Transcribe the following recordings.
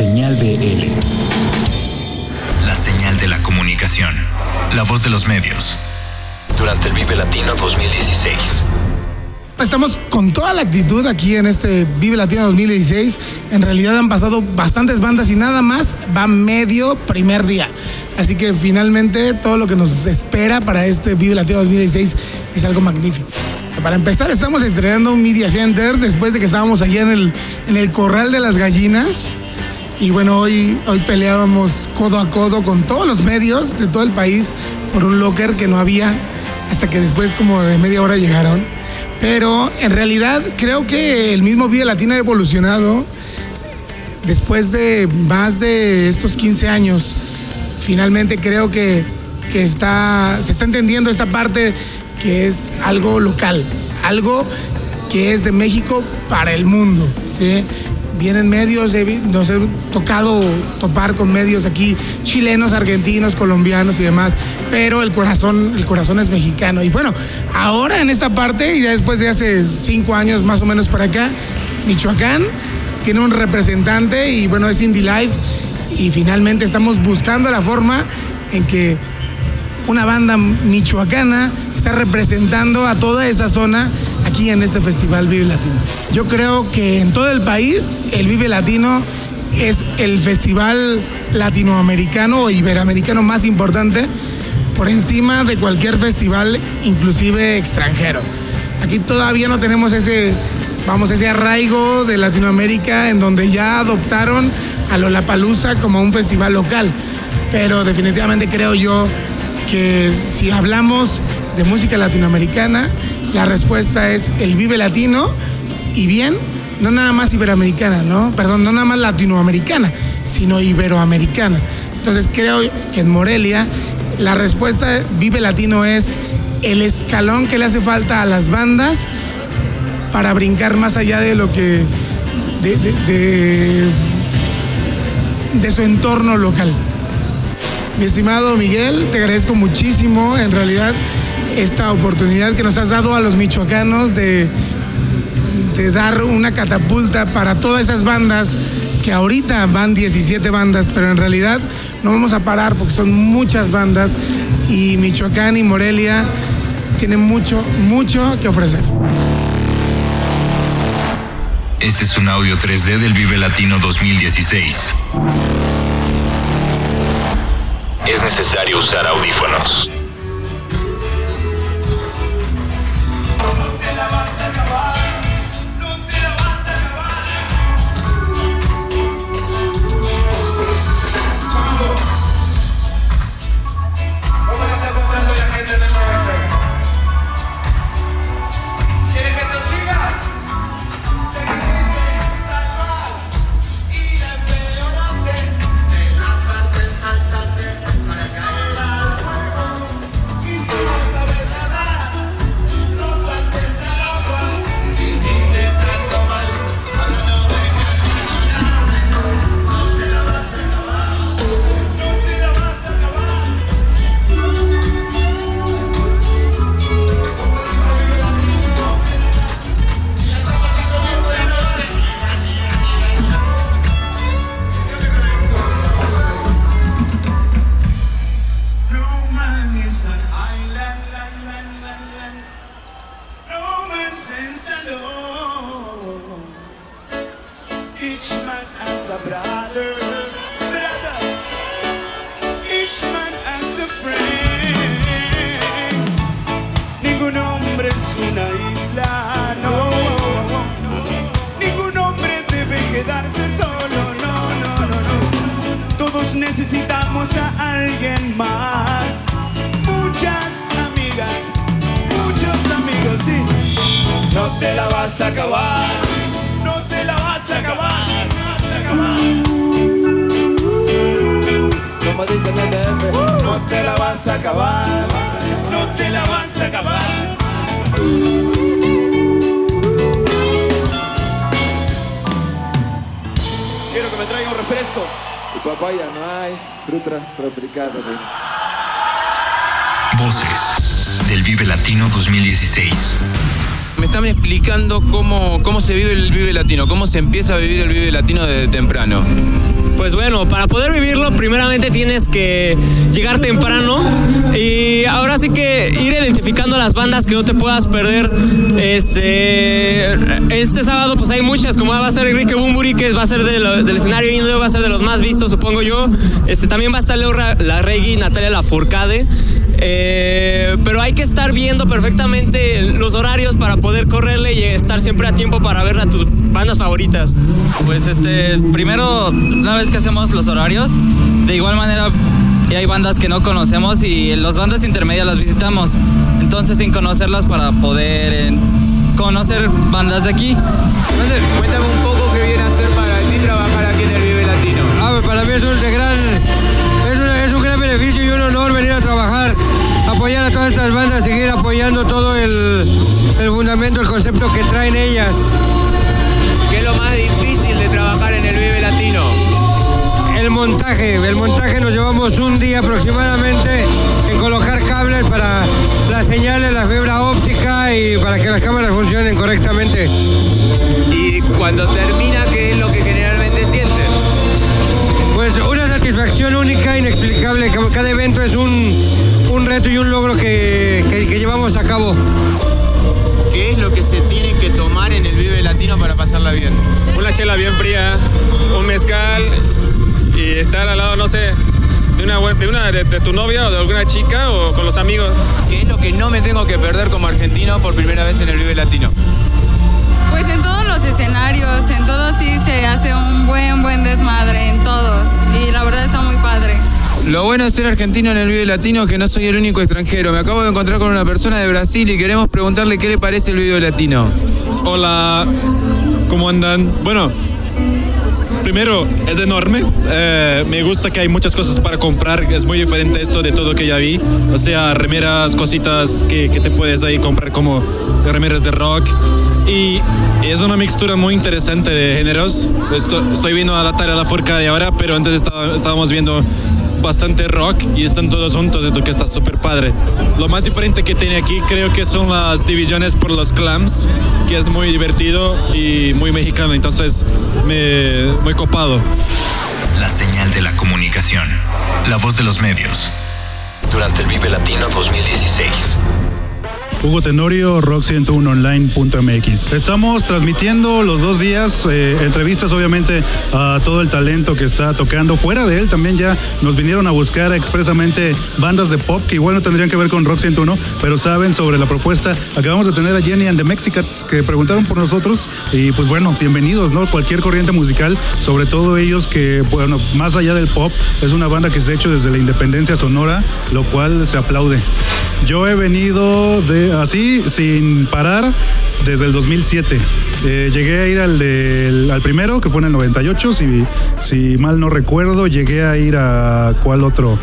Señal BL. La señal de la comunicación. La voz de los medios. Durante el Vive Latino 2016. Estamos con toda la actitud aquí en este Vive Latino 2016. En realidad han pasado bastantes bandas y nada más va medio primer día. Así que finalmente todo lo que nos espera para este Vive Latino 2016 es algo magnífico. Para empezar, estamos estrenando un Media Center después de que estábamos allá en el, en el Corral de las Gallinas. Y bueno, hoy, hoy peleábamos codo a codo con todos los medios de todo el país por un locker que no había hasta que después como de media hora llegaron. Pero en realidad creo que el mismo Vía Latina ha evolucionado después de más de estos 15 años. Finalmente creo que, que está, se está entendiendo esta parte que es algo local, algo que es de México para el mundo. ¿sí? Vienen medios, nos he tocado topar con medios aquí, chilenos, argentinos, colombianos y demás, pero el corazón, el corazón es mexicano. Y bueno, ahora en esta parte, y ya después de hace cinco años más o menos para acá, Michoacán tiene un representante y bueno, es Indie Life. Y finalmente estamos buscando la forma en que una banda michoacana está representando a toda esa zona aquí en este festival Vive Latino. Yo creo que en todo el país el Vive Latino es el festival latinoamericano o iberoamericano más importante por encima de cualquier festival, inclusive extranjero. Aquí todavía no tenemos ese, vamos, ese arraigo de Latinoamérica en donde ya adoptaron a Lollapalooza como un festival local. Pero definitivamente creo yo que si hablamos de música latinoamericana, la respuesta es el Vive Latino y bien, no nada más iberoamericana, ¿no? Perdón, no nada más latinoamericana, sino iberoamericana. Entonces creo que en Morelia la respuesta Vive Latino es el escalón que le hace falta a las bandas para brincar más allá de lo que de, de, de, de su entorno local. Mi estimado Miguel, te agradezco muchísimo. En realidad, esta oportunidad que nos has dado a los michoacanos de, de dar una catapulta para todas esas bandas que ahorita van 17 bandas, pero en realidad no vamos a parar porque son muchas bandas y Michoacán y Morelia tienen mucho, mucho que ofrecer. Este es un audio 3D del Vive Latino 2016. Es necesario usar audífonos. Papaya no hay, frutas tropicales. Voces del Vive Latino 2016. Me están explicando cómo, cómo se vive el Vive Latino, cómo se empieza a vivir el Vive Latino desde temprano. Pues bueno, para poder vivirlo, primeramente tienes que llegar temprano y ahora sí que ir identificando las bandas que no te puedas perder. Este, este sábado, pues hay muchas, como va a ser Enrique Bumburi, que va a ser del escenario indio, va a ser de los más vistos, supongo yo. Este, también va a estar Leo La Regui, Natalia Lafourcade. Eh, pero hay que estar viendo perfectamente los horarios para poder correrle y estar siempre a tiempo para ver a tus bandas favoritas. Pues este, primero, una vez que hacemos los horarios, de igual manera hay bandas que no conocemos y las bandas intermedias las visitamos. Entonces sin conocerlas para poder eh, conocer bandas de aquí. Cuéntame un poco qué viene a hacer para ti trabajar aquí en el Vive Latino. Ah, pues para mí es un gran, es un, gran beneficio y un honor venir a trabajar, apoyar a todas estas bandas, seguir apoyando todo el, el fundamento, el concepto que traen ellas. ¿Qué es lo más difícil de trabajar en el Vive Latino? El montaje. El montaje nos llevamos un día aproximadamente en colocar cables para las señales, la fibra óptica y para que las cámaras funcionen correctamente. Y cuando termina, ¿qué es lo que generalmente sienten? Pues una satisfacción única, inexplicable. Cada evento es un, un reto y un logro que, que llevamos a cabo. ¿Qué es lo que se tiene que tomar en el Vive Latino para pasarla bien? Una chela bien fría, un mezcal y estar al lado, no sé, de una, de, una de, tu novia o de alguna chica o con los amigos. ¿Qué es lo que no me tengo que perder como argentino por primera vez en el Vive Latino? Pues en todos los escenarios, en todos sí se hace un buen, buen desmadre, en todos. Lo bueno de ser argentino en el Vive Latino es que no soy el único extranjero. Me acabo de encontrar con una persona de Brasil y queremos preguntarle qué le parece el Vive Latino. Hola, ¿cómo andan? Bueno, primero, es enorme. Eh, me gusta que hay muchas cosas para comprar. Es muy diferente esto de todo que ya vi. O sea, remeras, cositas que, te puedes ahí comprar como remeras de rock. Y es una mixtura muy interesante de géneros. Estoy, viendo a la tarea la forca de ahora, pero antes estábamos viendo bastante rock y están todos juntos, esto que está súper padre. Lo más diferente que tiene aquí creo que son las divisiones por los clams, que es muy divertido y muy mexicano, entonces me, muy copado. La señal de la comunicación, la voz de los medios. Durante el Vive Latino 2016. Hugo Tenorio, rock101online.mx. Estamos transmitiendo los dos días eh, entrevistas, obviamente, a todo el talento que está tocando. Fuera de él también ya nos vinieron a buscar expresamente bandas de pop que igual no tendrían que ver con Rock 101, pero saben sobre la propuesta. Acabamos de tener a Jenny and the Mexicats que preguntaron por nosotros y pues bueno, bienvenidos, ¿no? Cualquier corriente musical, sobre todo ellos que, bueno, más allá del pop, es una banda que se ha hecho desde la independencia sonora, lo cual se aplaude. Yo he venido de así, sin parar, desde el 2007. Eh, llegué a ir al, al primero, que fue en el 98, si, si mal no recuerdo. Llegué a ir a. ¿Cuál otro?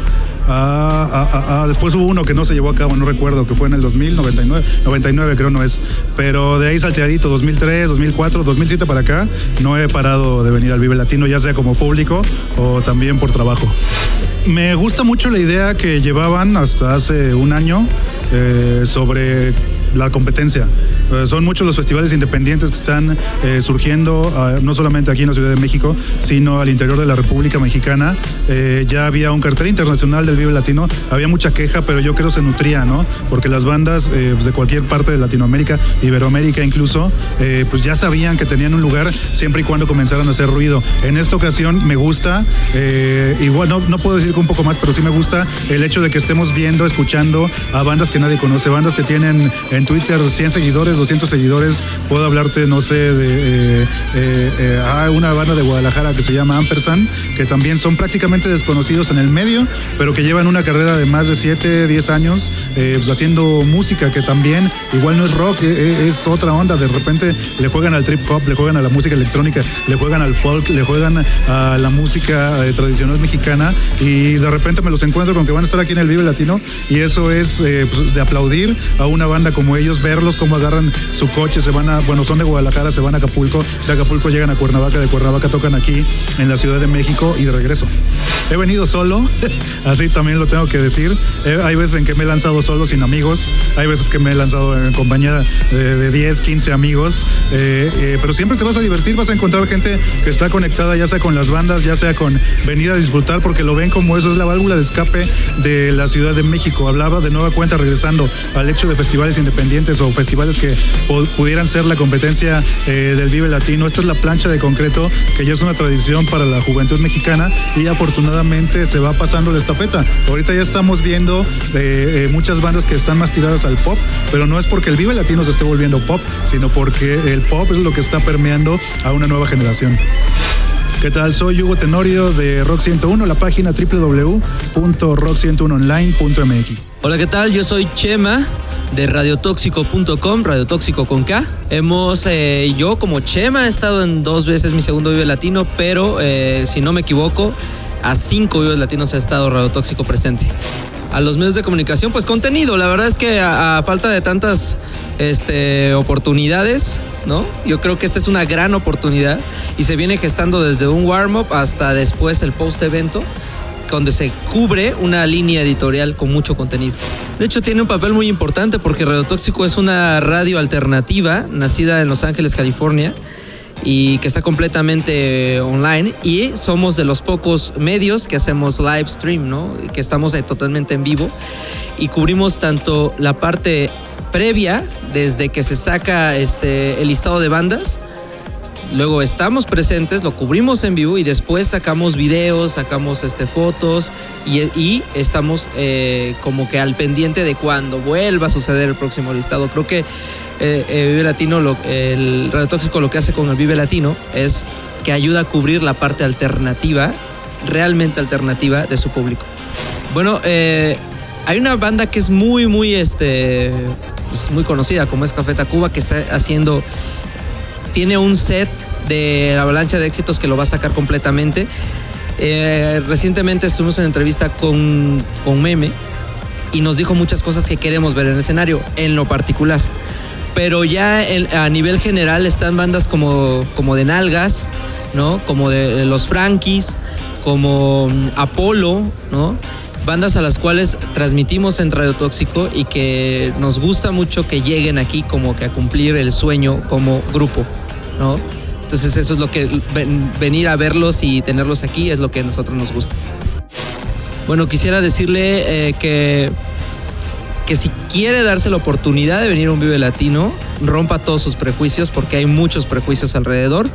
Después hubo uno que no se llevó a cabo, no recuerdo, que fue en el 2000, 99, 99 creo no es. Pero de ahí salteadito, 2003, 2004, 2007 para acá, no he parado de venir al Vive Latino, ya sea como público o también por trabajo. Me gusta mucho la idea que llevaban hasta hace un año eh, sobre la competencia. Eh, son muchos los festivales independientes que están eh, surgiendo, ah, no solamente aquí en la Ciudad de México, sino al interior de la República Mexicana. Eh, ya había un cartel internacional del Vive Latino, había mucha queja, pero yo creo se nutría, ¿no? Porque las bandas de cualquier parte de Latinoamérica, Iberoamérica incluso, pues ya sabían que tenían un lugar siempre y cuando comenzaran a hacer ruido. En esta ocasión me gusta, igual no, no puedo decir que un poco más, pero sí me gusta el hecho de que estemos viendo, escuchando a bandas que nadie conoce, bandas que tienen en Twitter 100 seguidores, 200 seguidores. Puedo hablarte, no sé, de eh, eh, eh, una banda de Guadalajara que se llama Ampersand, que también son prácticamente desconocidos en el medio, pero que llevan una carrera de más de 7, 10 años pues haciendo música que también igual no es rock, es otra onda. De repente le juegan al trip hop, le juegan a la música electrónica, le juegan al folk, le juegan a la música tradicional mexicana y de repente me los encuentro con que van a estar aquí en el Vive Latino y eso es pues, de aplaudir a una banda como como ellos, verlos cómo agarran su coche, se van a, bueno, son de Guadalajara, se van a Acapulco, de Acapulco llegan a Cuernavaca, de Cuernavaca tocan aquí en la Ciudad de México y de regreso. He venido solo, así también lo tengo que decir. Eh, hay veces en que me he lanzado solo sin amigos, hay veces que me he lanzado en compañía de, de 10, 15 amigos, eh, eh, pero siempre te vas a divertir, vas a encontrar gente que está conectada ya sea con las bandas, ya sea con venir a disfrutar, porque lo ven como eso es la válvula de escape de la Ciudad de México. Hablaba de nueva cuenta, regresando al hecho de festivales independientes o festivales que pu- pudieran ser la competencia eh, del Vive Latino. Esta es la plancha de concreto, que ya es una tradición para la juventud mexicana y afortunadamente se va pasando la estafeta. Ahorita ya estamos viendo eh, eh, muchas bandas que están más tiradas al pop, pero no es porque el Vive Latino se esté volviendo pop, sino porque el pop es lo que está permeando a una nueva generación. ¿Qué tal? Soy Hugo Tenorio de Rock 101, la página www.rock101online.mx. Hola, ¿qué tal? Yo soy Chema de radiotóxico.com, radiotóxico con K. Hemos, eh, yo como Chema he estado en dos veces mi segundo Vive Latino, pero eh, si no me equivoco, a cinco Vives Latinos ha estado Radiotóxico presente. A los medios de comunicación, pues contenido. La verdad es que a, falta de tantas este, oportunidades, ¿no? Yo creo que esta es una gran oportunidad y se viene gestando desde un warm-up hasta después el post-evento donde se cubre una línea editorial con mucho contenido. De hecho, tiene un papel muy importante porque Radio Tóxico es una radio alternativa nacida en Los Ángeles, California, y que está completamente online. Y somos de los pocos medios que hacemos live stream, ¿no? Que estamos eh, totalmente en vivo y cubrimos tanto la parte previa, desde que se saca este, el listado de bandas, Luego estamos presentes, lo cubrimos en vivo y después sacamos videos, sacamos este, fotos y, y estamos eh, como que al pendiente de cuando vuelva a suceder el próximo listado. Creo que eh, eh, Vive Latino, el Radio Tóxico lo que hace con el Vive Latino es que ayuda a cubrir la parte alternativa, realmente alternativa de su público. Bueno, eh, hay una banda que es muy, muy, este, pues, muy conocida como es Café Tacuba que está haciendo tiene un set de la avalancha de éxitos que lo va a sacar completamente. Recientemente estuvimos en entrevista con, con Meme y nos dijo muchas cosas que queremos ver en el escenario, en lo particular. Pero ya a nivel general están bandas como, como de Nalgas, ¿no? Como de los Frankies, como mm, Apolo, ¿no? Bandas a las cuales transmitimos en Radio Tóxico y que nos gusta mucho que lleguen aquí como que a cumplir el sueño como grupo, ¿no? Entonces eso es lo que ven- venir a verlos y tenerlos aquí es lo que a nosotros nos gusta. Bueno, quisiera decirle eh, que que si quiere darse la oportunidad de venir a un Vive Latino, rompa todos sus prejuicios porque hay muchos prejuicios alrededor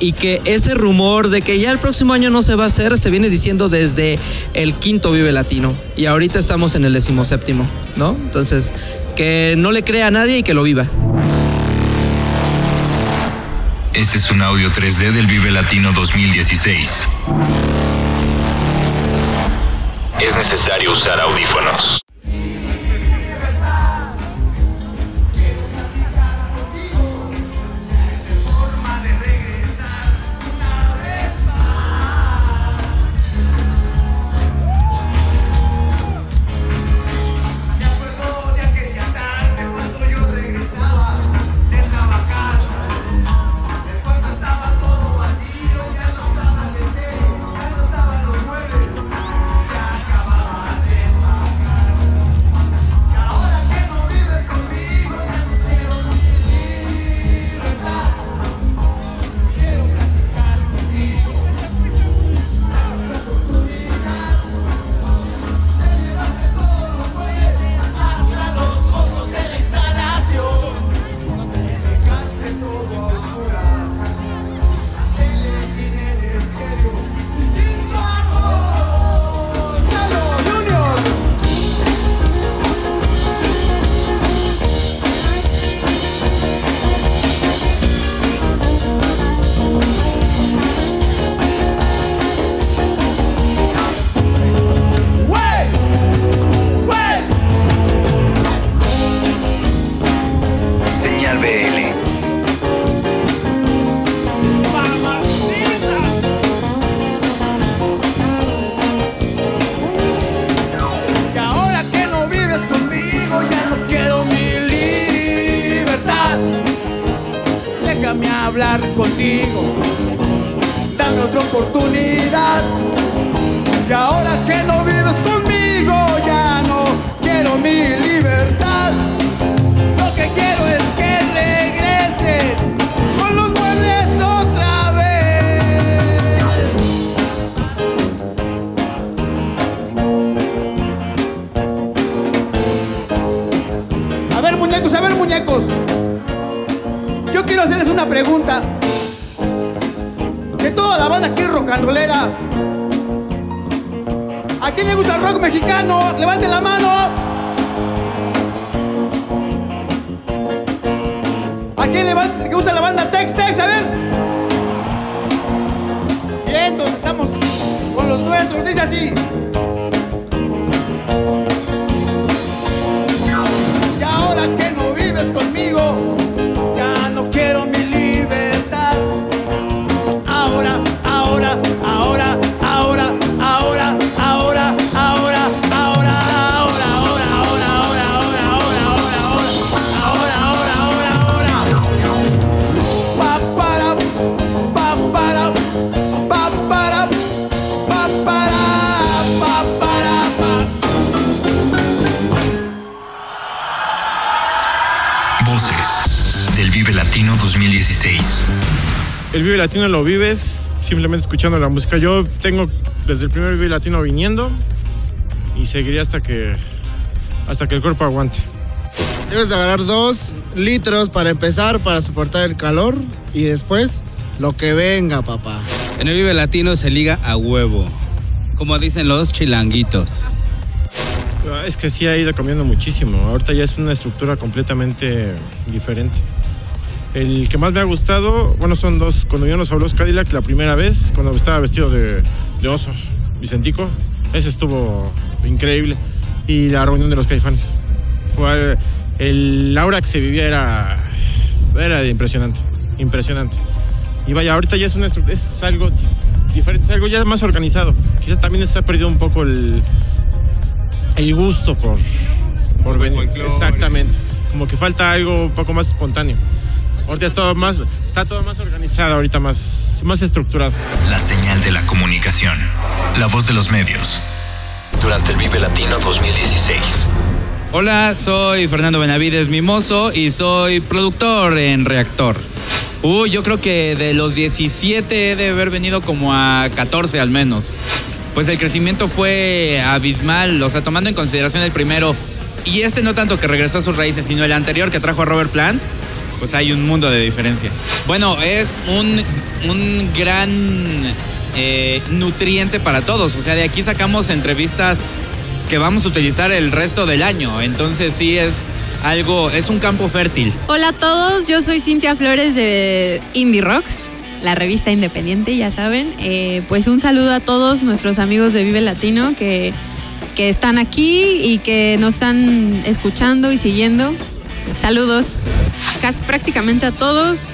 y que ese rumor de que ya el próximo año no se va a hacer se viene diciendo desde el quinto Vive Latino y ahorita estamos en el decimoséptimo, ¿no? Entonces, que no le crea a nadie y que lo viva. Este es un audio 3D del Vive Latino 2016. Es necesario usar audífonos. Quiero hacerles una pregunta. De toda la banda aquí rollera, ¿a quién le gusta el rock mexicano? ¡Levante la mano! ¿A quién le, le gusta la banda Tex Tex? A ver. Bien, entonces estamos con los nuestros. Dice así. El Vive Latino lo vives simplemente escuchando la música. Yo tengo desde el primer Vive Latino viniendo y seguiré hasta que hasta que el cuerpo aguante. Debes de agarrar dos litros para empezar, para soportar el calor y después lo que venga, papá. En el Vive Latino se liga a huevo. Como dicen los chilanguitos. Es que sí ha ido cambiando muchísimo. Ahorita ya es una estructura completamente diferente. El que más me ha gustado, bueno, son dos. Cuando yo nos habló Cadillacs la primera vez, cuando estaba vestido de, de oso, Vicentico, ese estuvo increíble. Y la reunión de los caifanes. Fue el aura que se vivía era, era impresionante, impresionante. Y vaya, ahorita ya es, una es algo di- diferente, es algo ya más organizado. Quizás también se ha perdido un poco el, el gusto por, por venir. Exactamente. Como que falta algo un poco más espontáneo. Ahorita es todo más, está todo más organizado, ahorita más, más estructurado. La señal de la comunicación. La voz de los medios. Durante el Vive Latino 2016. Hola, soy Fernando Benavides Mimoso y soy productor en Reactor. Uy, yo creo que de los 17 he de haber venido como a 14 al menos. Pues el crecimiento fue abismal, o sea, tomando en consideración el primero y ese no tanto que regresó a sus raíces, sino el anterior que trajo a Robert Plant, pues hay un mundo de diferencia. Bueno, es un, un gran eh, nutriente para todos, o sea, de aquí sacamos entrevistas que vamos a utilizar el resto del año. Entonces sí es algo, es un campo fértil. Hola a todos, yo soy Cintia Flores de Indie Rocks, la revista independiente, ya saben. Eh, pues un saludo a todos nuestros amigos de Vive Latino que, que están aquí y que nos están escuchando y siguiendo. Saludos. Casi prácticamente a todos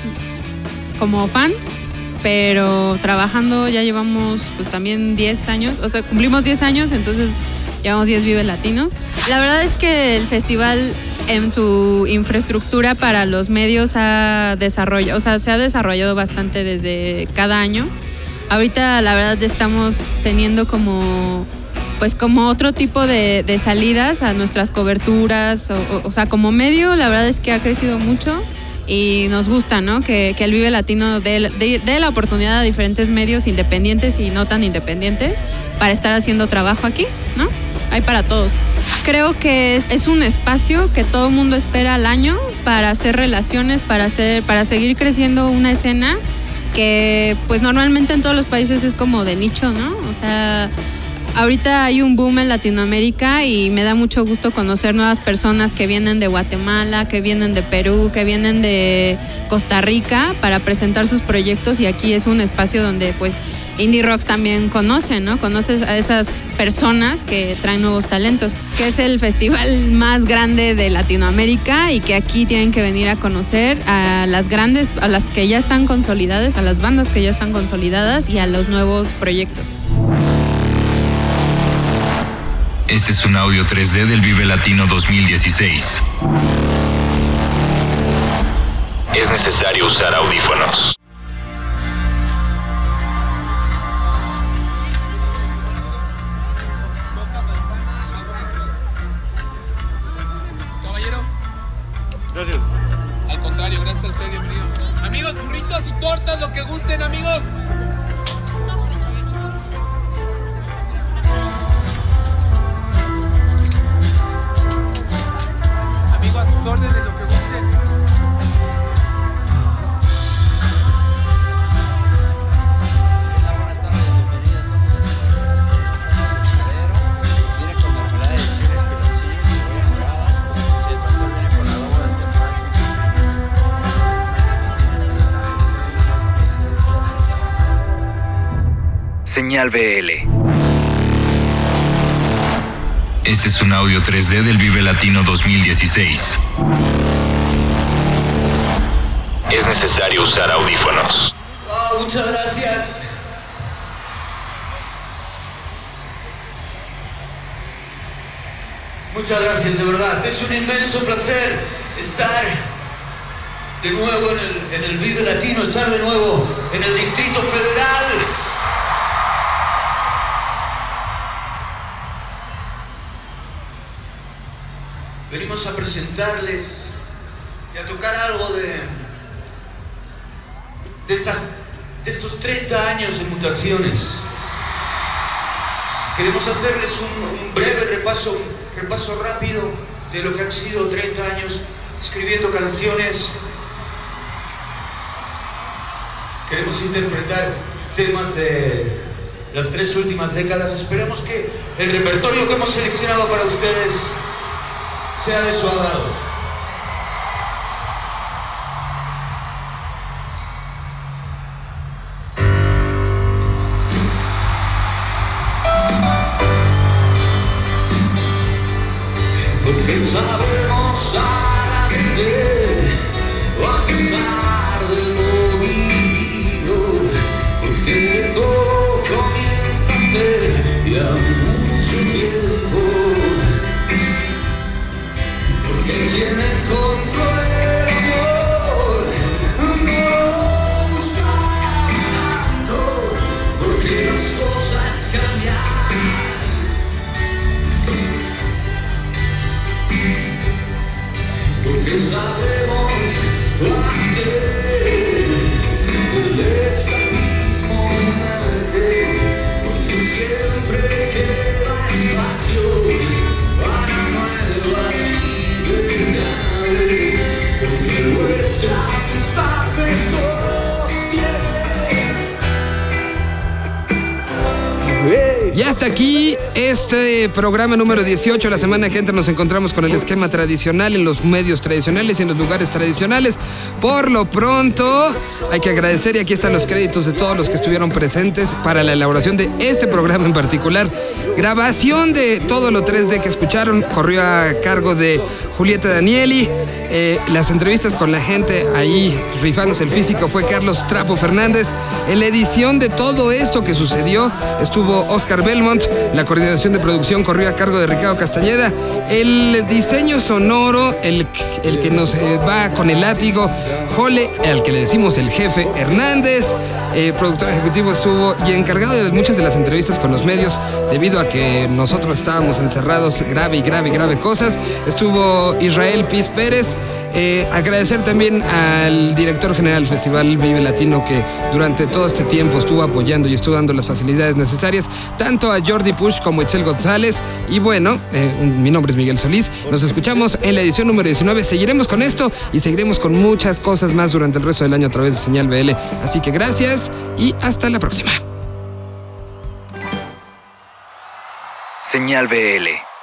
como fan, pero trabajando ya llevamos pues también 10 años, o sea, cumplimos 10 años, entonces llevamos 10 Vive Latinos. La verdad es que el festival en su infraestructura para los medios ha o sea, se ha desarrollado bastante desde cada año. Ahorita la verdad estamos teniendo como pues como otro tipo de, de salidas a nuestras coberturas, o, o- o sea, como medio la verdad es que ha crecido mucho y nos gusta, ¿no? Que, que el Vive Latino dé, la oportunidad a diferentes medios independientes y no tan independientes para estar haciendo trabajo aquí, ¿no? Hay para todos. Creo que es, es un espacio que todo el mundo espera al año para hacer relaciones, para, hacer, para seguir creciendo una escena que pues normalmente en todos los países es como de nicho, ¿no? O sea, ahorita hay un boom en Latinoamérica y me da mucho gusto conocer nuevas personas que vienen de Guatemala, que vienen de Perú, que vienen de Costa Rica para presentar sus proyectos y aquí es un espacio donde pues Indie Rocks también conoce, ¿no? Conoces a esas personas que traen nuevos talentos, que es el festival más grande de Latinoamérica y que aquí tienen que venir a conocer a las grandes, a las que ya están consolidadas, a las bandas que ya están consolidadas y a los nuevos proyectos. Este es un audio 3D del Vive Latino 2016. Es necesario usar audífonos. Caballero. Gracias. Al contrario, gracias a ustedes, bienvenidos. Amigos, burritos y tortas, lo que gusten, amigos. Señal BL. Este es un audio 3D del Vive Latino 2016. Es necesario usar audífonos. Oh, muchas gracias. Muchas gracias, de verdad. Es un inmenso placer estar de nuevo en el, en el Vive Latino, estar de nuevo en el Distrito Federal. Venimos a presentarles y a tocar algo de, de, estas, de estos 30 años de mutaciones. Queremos hacerles un, un breve repaso, un repaso rápido de lo que han sido 30 años escribiendo canciones. Queremos interpretar temas de las tres últimas décadas. Esperemos que el repertorio que hemos seleccionado para ustedes sea de su agrado. Porque sabemos agradecer a pesar del hasta aquí este programa número 18. La semana que entra nos encontramos con el esquema tradicional en los medios tradicionales y en los lugares tradicionales. Por lo pronto, hay que agradecer y aquí están los créditos de todos los que estuvieron presentes para la elaboración de este programa en particular. Grabación de todo lo 3D que escucharon corrió a cargo de Julieta Danieli. Eh, las entrevistas con la gente ahí rifándose el físico fue Carlos Trapo Fernández. En la edición de todo esto que sucedió estuvo Oscar Belmont. La coordinación de producción corrió a cargo de Ricardo Castañeda. El diseño sonoro, el, el que nos eh, va con el látigo, Jole, al que le decimos el jefe Hernández. Eh, productor ejecutivo estuvo y encargado de muchas de las entrevistas con los medios debido a que nosotros estábamos encerrados grave y grave, grave cosas. Estuvo Israel Piz Pérez. Eh, agradecer también al director general del Festival Vive Latino que durante todo este tiempo estuvo apoyando y estuvo dando las facilidades necesarias tanto a Jordi Push como a Itzel González. Y bueno, eh, mi nombre es Miguel Solís. Nos escuchamos en la edición número 19. Seguiremos con esto y seguiremos con muchas cosas más durante el resto del año a través de Señal BL. Así que gracias y hasta la próxima. Señal BL.